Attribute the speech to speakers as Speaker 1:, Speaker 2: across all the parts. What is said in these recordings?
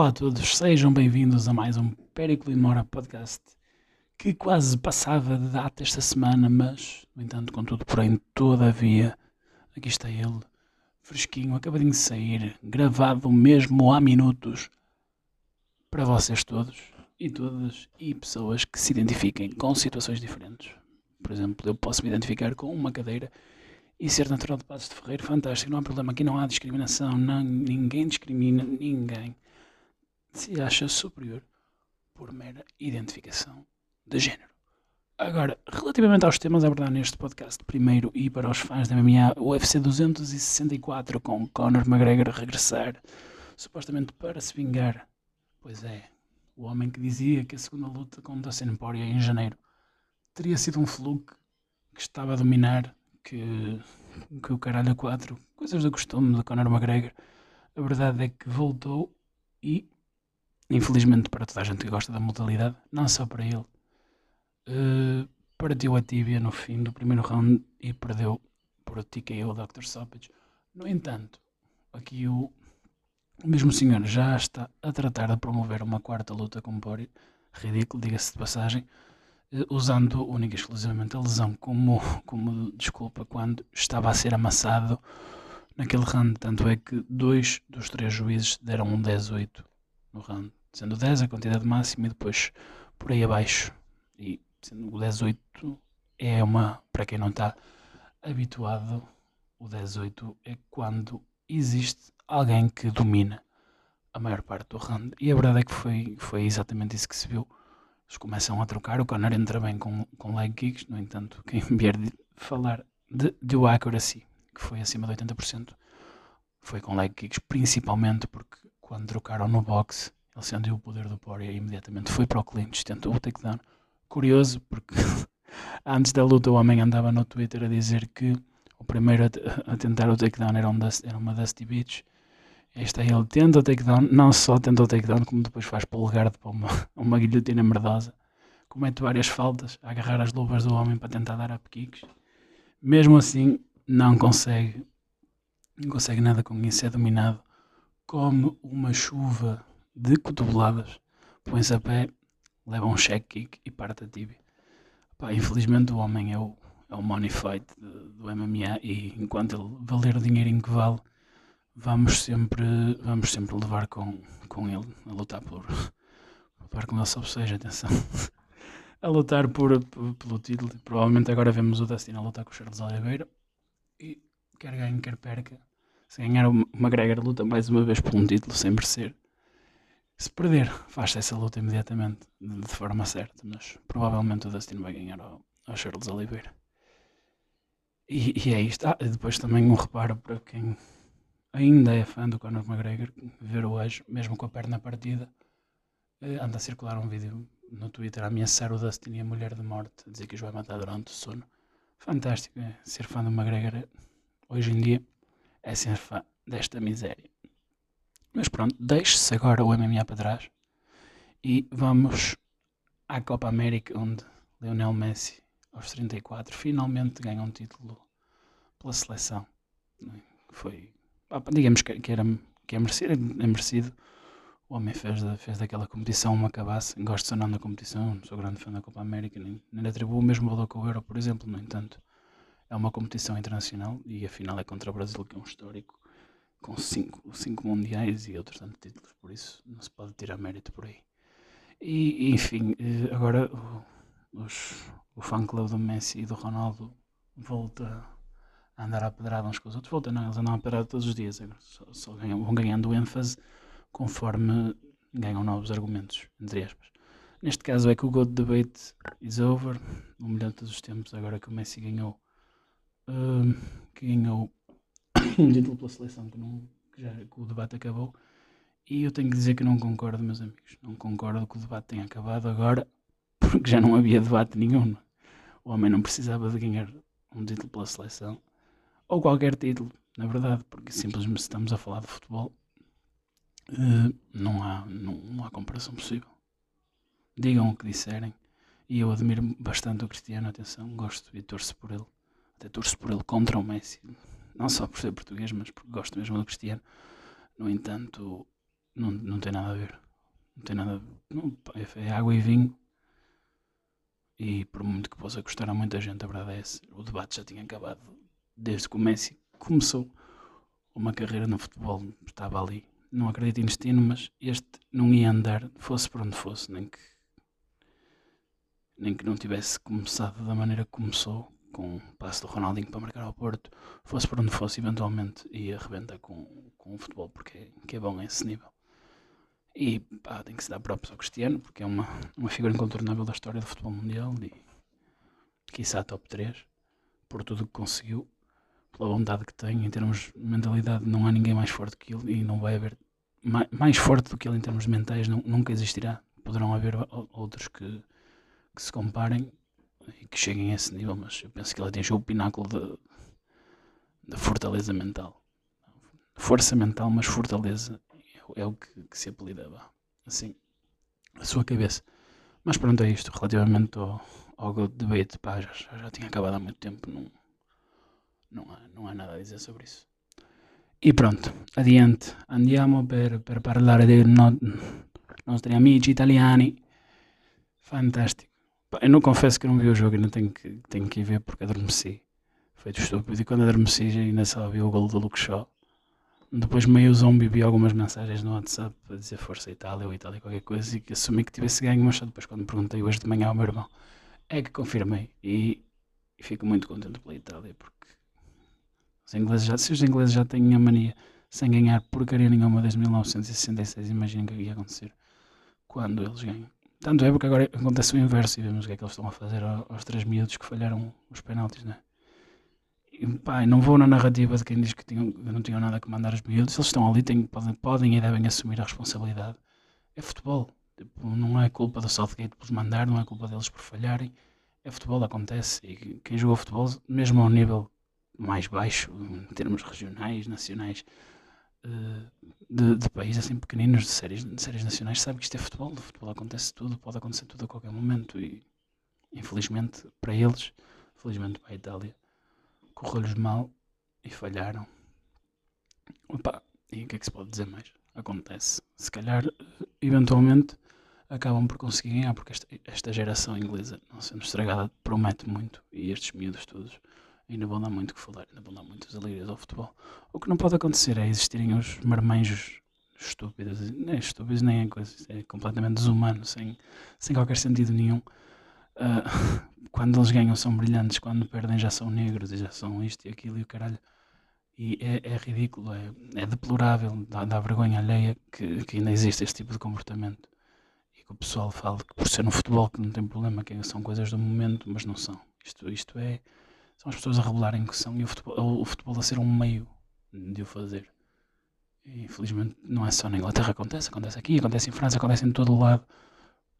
Speaker 1: Olá a todos, sejam bem-vindos a mais um Périclo e Mora podcast que quase passava de data esta semana, mas, no entanto, contudo, porém, todavia, aqui está ele, fresquinho, acabadinho de sair, gravado mesmo há minutos para vocês todos e todas e pessoas que se identifiquem com situações diferentes. Por exemplo, eu posso me identificar com uma cadeira e ser natural de Passos de Ferreiro, fantástico, não há problema, aqui não há discriminação, não, ninguém discrimina ninguém se acha superior por mera identificação de género. Agora, relativamente aos temas a abordar neste podcast, primeiro e para os fãs da MMA, o UFC 264 com Conor McGregor a regressar, supostamente para se vingar. Pois é, o homem que dizia que a segunda luta com Dustin Poirier em janeiro teria sido um fluke que estava a dominar, que, que o caralho a quatro, coisas do costume de Conor McGregor. A verdade é que voltou e infelizmente para toda a gente que gosta da modalidade, não só para ele, uh, partiu a tíbia no fim do primeiro round e perdeu por o TKO Dr. Stoppage. No entanto, aqui o, o mesmo senhor já está a tratar de promover uma quarta luta com Pori, ridículo, diga-se de passagem, uh, usando única e exclusivamente a lesão como, como desculpa quando estava a ser amassado naquele round. Tanto é que dois dos três juízes deram um 10-8 no round sendo 10 a quantidade máxima e depois por aí abaixo. E sendo o 18 é uma, para quem não está habituado, o 18 é quando existe alguém que domina a maior parte do round. E a verdade é que foi, foi exatamente isso que se viu. Eles começam a trocar, o Conor entra bem com, com leg kicks, no entanto, quem vier de falar de, de accuracy, que foi acima de 80%, foi com leg kicks, principalmente porque quando trocaram no boxe ele sentiu o poder do Poirier e imediatamente foi para o clinch, tentou o takedown. Curioso, porque antes da luta o homem andava no Twitter a dizer que o primeiro a, a tentar o takedown era, um era uma Dusty Beach. Este é ele tenta o takedown, não só tenta o takedown, como depois faz polegar para uma, uma guilhotina merdosa. Comete várias faltas, a agarrar as luvas do homem para tentar dar up kicks. Mesmo assim, não consegue, não consegue nada com isso, é dominado como uma chuva de cotoveladas, põe-se a pé, leva um check kick e parte a tíbia. Pá, infelizmente o homem é o, é o money fight do MMA e enquanto ele valer o dinheirinho que vale, vamos sempre, vamos sempre levar com, com ele a lutar por lutar com ele sob seja, atenção. a lutar por, pelo título. Provavelmente agora vemos o Dustin a lutar com o Charles Oliveira e quer ganhe, quer perca. Se ganhar o McGregor luta mais uma vez por um título sem merecer. Se perder, faz-se essa luta imediatamente, de forma certa, mas provavelmente o Dustin vai ganhar ao, ao Charles Oliveira. E, e, é isto. Ah, depois também um reparo para quem ainda é fã do Conor McGregor, ver hoje, mesmo com a perna partida, eh, anda a circular um vídeo no Twitter a ameaçar o Dustin e a mulher de morte, a dizer que os vai matar durante o sono. Fantástico, é, ser fã do McGregor hoje em dia é ser fã desta miséria. Mas pronto, deixe-se agora o MMA para trás e vamos à Copa América, onde Lionel Messi, aos 34, finalmente ganha um título pela seleção. Foi, digamos que, era, que é, merecido, é merecido. O homem fez, fez daquela competição uma cabaça. Gosto ou não da competição, sou grande fã da Copa América, nem, nem atribuo o mesmo valor que o Euro, por exemplo. No entanto, é uma competição internacional e a final é contra o Brasil, que é um histórico com cinco, cinco mundiais e outros tantos títulos, por isso não se pode tirar mérito por aí. E, enfim, eh, agora o, os, o fã clube do Messi e do Ronaldo volta a andar a pedrada uns com os outros. Volta não, eles andam a pedrada todos os dias, só, só ganham, vão ganhando ênfase conforme ganham novos argumentos, entre aspas. Neste caso é que o GOAT debate is over, o melhor de todos os tempos, agora que o Messi ganhou, uh, que ganhou título pela seleção que, não, que já que o debate acabou. E eu tenho que dizer que não concordo, meus amigos. Não concordo que o debate tenha acabado agora, porque já não havia debate nenhum. O homem não precisava de ganhar um título pela seleção, ou qualquer título, na verdade, porque simplesmente estamos a falar de futebol, uh, não, há, não, não há comparação possível. Digam o que disserem, e eu admiro bastante o Cristiano, atenção, gosto e torço por ele. Até torço por ele contra o Messi, não só por ser português, mas porque gosto mesmo do Cristiano. No entanto, não, não tem nada a ver. Não tem nada. Não, é água e vinho. E por muito que possa custar a muita gente, a verdade é essa. O debate já tinha acabado desde que o Messi começou uma carreira no futebol. Estava ali. Não acredito em destino, mas este não ia andar, fosse por onde fosse, nem que, nem que não tivesse começado da maneira que começou, com o passo do Ronaldinho para marcar ao Porto, fosse por onde fosse, eventualmente ia arrebentar com, com o futebol, porque é, é bom a esse nível. E pá, tem que se dar próprios ao Cristiano, porque é uma, uma figura incontornável da história do futebol mundial e quiçá top 3, por tudo que conseguiu, pela vontade que tem, em termos de mentalidade, não há ninguém mais forte que ele e não vai haver mais, mais forte do que ele em termos mentais, não, nunca existirá. Poderão haver outros que, que se comparem e que cheguem a esse nível, mas eu penso que ele atingiu o pináculo da fortaleza mental. Força mental, mas fortaleza é o que, que se apelidava. Assim, a sua cabeça. Mas pronto, é isto. Relativamente ao, ao debate, pá, já, já tinha acabado há muito tempo. Não, não, há, não há nada a dizer sobre isso. E pronto, adiante. Andiamo per, per parlare dei no, nostri amici italiani. Fantástico. Eu não confesso que não vi o jogo, ainda tenho que, tenho que ir ver porque adormeci. Feito estúpido. E quando adormeci, ainda só vi o gol do Luke Shaw. Depois meio zombie vi algumas mensagens no WhatsApp a dizer Força Itália ou Itália qualquer coisa e que assumi que tivesse ganho, mas só depois quando perguntei hoje de manhã ao meu irmão é que confirmei e, e fico muito contente pela Itália porque os ingleses já, se os ingleses já têm a mania sem ganhar porcaria nenhuma desde 1966, imaginem o que ia acontecer quando eles ganham. Tanto é porque agora acontece o inverso e vemos o que é que eles estão a fazer aos três miúdos que falharam os penaltis, não é? pá, não vou na narrativa de quem diz que tinham, não tinham nada que mandar os miúdos. Eles estão ali, têm, podem, podem e devem assumir a responsabilidade. É futebol. Tipo, não é culpa do Southgate por mandar, não é culpa deles por falharem. É futebol, acontece. E quem jogou futebol, mesmo ao nível mais baixo, em termos regionais, nacionais, de, de países assim pequeninos, de séries, de séries nacionais, sabe que isto é futebol. De futebol acontece tudo, pode acontecer tudo a qualquer momento. E infelizmente para eles, felizmente para a Itália, correu-lhes mal e falharam. Opa, e o que é que se pode dizer mais? Acontece. Se calhar, eventualmente, acabam por conseguir ganhar, porque esta, esta geração inglesa, não sendo estragada, promete muito. E estes miúdos todos ainda vão dar muito que falar, ainda vão dar muitas alegrias ao futebol. O que não pode acontecer é existirem os marmanjos estúpidos, nem estúpidos nem é coisa, é completamente desumano, sem, sem qualquer sentido nenhum. Uh, quando eles ganham são brilhantes, quando perdem já são negros e já são isto e aquilo e o caralho. E é, é ridículo, é, é deplorável, dá, dá, vergonha alheia que, que ainda existe este tipo de comportamento. E que o pessoal fala que por ser no futebol que não tem problema, que são coisas do momento, mas não são. Isto, isto é, são as pessoas a revelarem que são e o futebol, o futebol a ser um meio de o fazer. E, infelizmente não é só na Inglaterra, acontece, acontece aqui, acontece em França, acontece em todo o lado.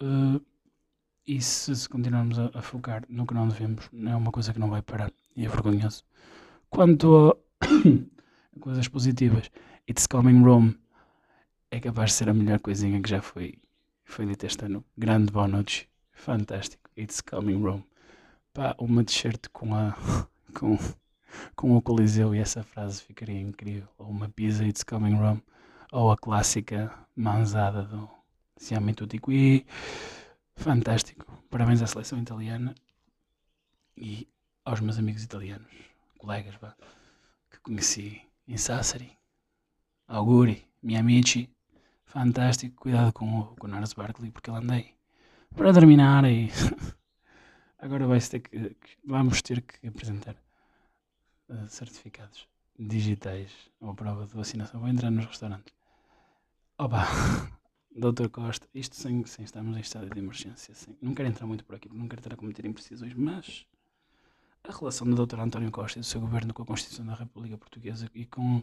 Speaker 1: Uh, e se, se continuarmos a, a, focar no que não devemos, é uma coisa que não vai parar e é vergonhoso. Quanto a coisas positivas, It's Coming Rome é capaz de ser a melhor coisinha que já foi, foi dita este ano. Grande Bonucci, fantástico. It's Coming Rome. Pá, uma t-shirt com, a, com, com o Coliseu e essa frase ficaria incrível. Ou uma pizza, It's Coming Rome. Ou a clássica manzada do Siamo Tutti Qui fantástico. Parabéns à seleção italiana e aos meus amigos italianos, colegas vá, que conheci em Sassari, auguri, miei amici, fantástico. Cuidado com o, com o Barkley porque ele andei para terminar e agora vai ter que, vamos ter que apresentar uh, certificados digitais ou prova de vacinação. Vou entrar nos restaurantes. Opa! Doutor Costa, isto sem, sem estarmos em estado de emergência, não quero entrar muito por aqui, não quero estar a cometer imprecisões, mas a relação do Dr. António Costa e do seu governo com a Constituição da República Portuguesa e com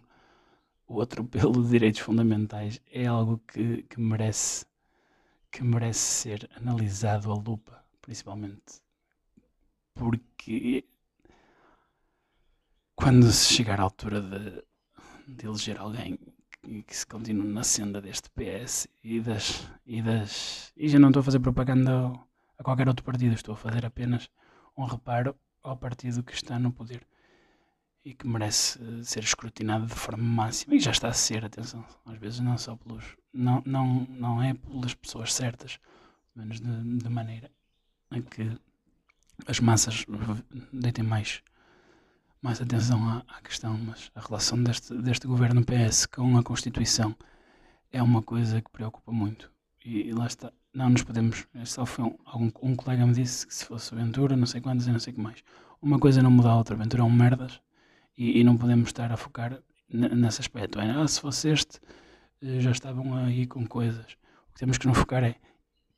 Speaker 1: o atropelo de direitos fundamentais é algo que, que merece que merece ser analisado à lupa, principalmente porque quando se chegar à altura de, de eleger alguém e que se continue na senda deste PS e das, e das. E já não estou a fazer propaganda a qualquer outro partido, estou a fazer apenas um reparo ao partido que está no poder. e que merece ser escrutinado de forma máxima e já está a ser, atenção, às vezes não só pelos não, não, não é pelas pessoas certas, menos de, de maneira a que as massas deitem mais, mais atenção à, à, questão, mas a relação deste, deste governo PS com a Constituição é uma coisa que preocupa muito. E, e lá está, não nos podemos. Só foi um, algum, um colega me disse que se fosse Ventura, não sei quantos e não sei o que mais. Uma coisa não muda a outra. Ventura é um merdas e, e não podemos estar a focar nesse aspecto. É, ah, se fosse este, eh, já estavam aí com coisas. O que temos que nos focar é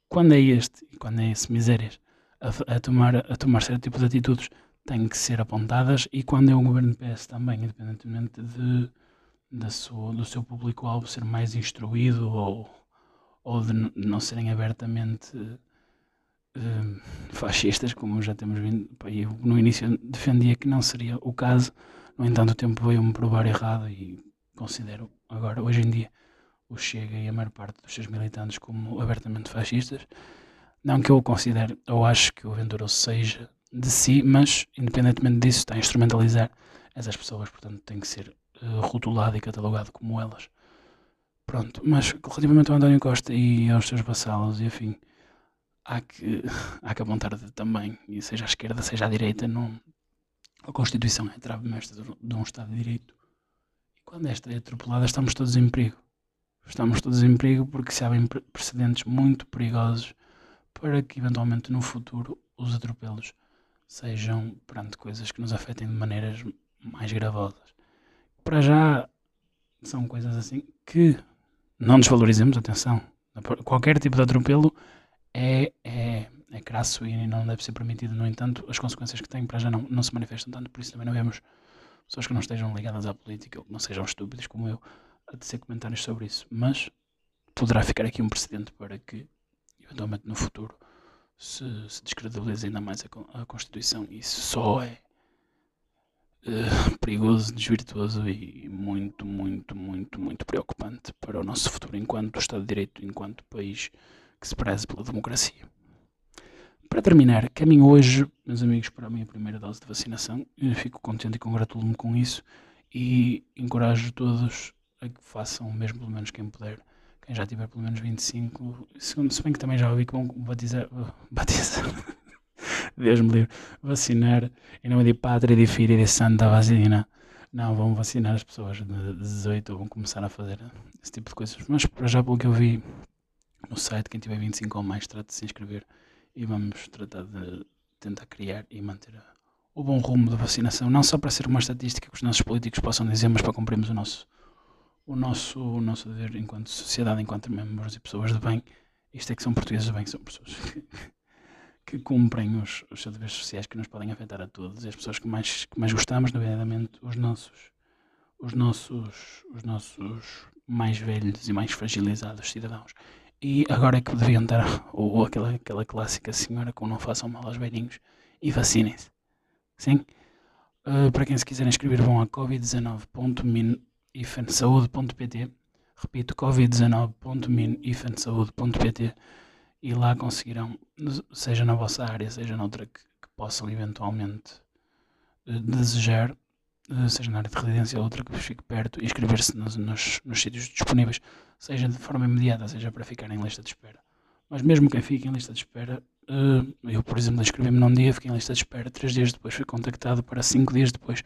Speaker 1: quando é este e quando é esse misérias a, a, tomar, a tomar certo tipo de atitudes têm que ser apontadas e quando é o governo PS também, independentemente de, de sua, do seu público-alvo ser mais instruído ou, ou de não serem abertamente uh, fascistas, como já temos vindo. Eu no início defendia que não seria o caso, no entanto o tempo veio-me provar errado e considero agora, hoje em dia, o Chega e a maior parte dos seus militantes como abertamente fascistas. Não que eu o considere ou acho que o Ventura seja de si, mas independentemente disso está a instrumentalizar essas pessoas, portanto tem que ser uh, rotulado e catalogado como elas. Pronto, mas relativamente ao António Costa e aos seus vassalos e afim, há que, há que apontar também, e seja à esquerda, seja à direita, não, a Constituição é trave mestra de um Estado de Direito. E quando esta é atropelada, estamos todos em perigo. Estamos todos em perigo porque se abrem precedentes muito perigosos para que eventualmente no futuro os atropelos sejam perante coisas que nos afetem de maneiras mais gravosas. Para já são coisas assim que não desvalorizemos, atenção. Qualquer tipo de atropelo é, é, é crasso e não deve ser permitido. No entanto, as consequências que tem para já não, não se manifestam tanto, por isso também não vemos pessoas que não estejam ligadas à política ou que não sejam estúpidos como eu a dizer comentários sobre isso. Mas poderá ficar aqui um precedente para que eventualmente no futuro se, se descredibilize ainda mais a, a Constituição. Isso só é uh, perigoso, desvirtuoso e muito, muito, muito, muito preocupante para o nosso futuro enquanto Estado de Direito, enquanto país que se preze pela democracia. Para terminar, caminho hoje, meus amigos, para a minha primeira dose de vacinação. Eu fico contente e congratulo-me com isso e encorajo todos a que façam, mesmo pelo menos quem puder, quem já tiver pelo menos 25, segundo, se bem que também já ouvi que vão batizar, batizar, Deus me livre, vacinar em nome de Pátria, de Filho e de Santa Vacina. Não, vão vacinar as pessoas de 18 ou vão começar a fazer esse tipo de coisas. Mas para já, pelo que eu vi no site, quem tiver 25 ou mais, trata de se inscrever e vamos tratar de tentar criar e manter o bom rumo da vacinação. Não só para ser uma estatística que os nossos políticos possam dizer, mas para cumprirmos o nosso o nosso, o nosso dever enquanto sociedade, enquanto membros e pessoas de bem, isto é que são portugueses de bem, são pessoas que, que cumprem os, os seus deveres sociais que nos podem afetar a todos e as pessoas que mais, que mais gostamos, nomeadamente os nossos, os nossos, os nossos mais velhos e mais fragilizados cidadãos. E agora é que deviam ou, ou aquela, aquela clássica senhora com não façam mal aos velhinhos e vacinem-se. Sim? Uh, para quem se quiser inscrever, vão a covid19.min ifensaude.pt repito, covid19.min-ifensaude.pt e lá conseguirão, seja na vossa área, seja noutra que, que possam eventualmente uh, desejar, uh, seja na área de residência ou outra que vos fique perto, inscrever-se nos, nos, nos sítios disponíveis, seja de forma imediata, seja para ficar em lista de espera. Mas mesmo quem fique em lista de espera, uh, eu, por exemplo, inscrevi-me num dia, fiquei em lista de espera, três dias depois fui contactado para cinco dias depois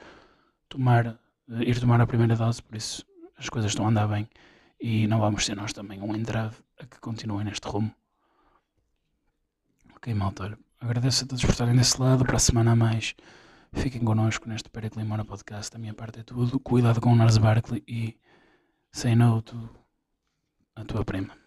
Speaker 1: tomar ir tomar a primeira dose, por isso as coisas estão a andar bem e não vamos ser nós também um entrave a que continuem neste rumo. Ok, malta, agradeço a todos por estarem desse lado, para a semana a mais fiquem connosco neste Periclimora Podcast, da minha parte é tudo, cuidado com o Nars Barkley e say no to a tua prima.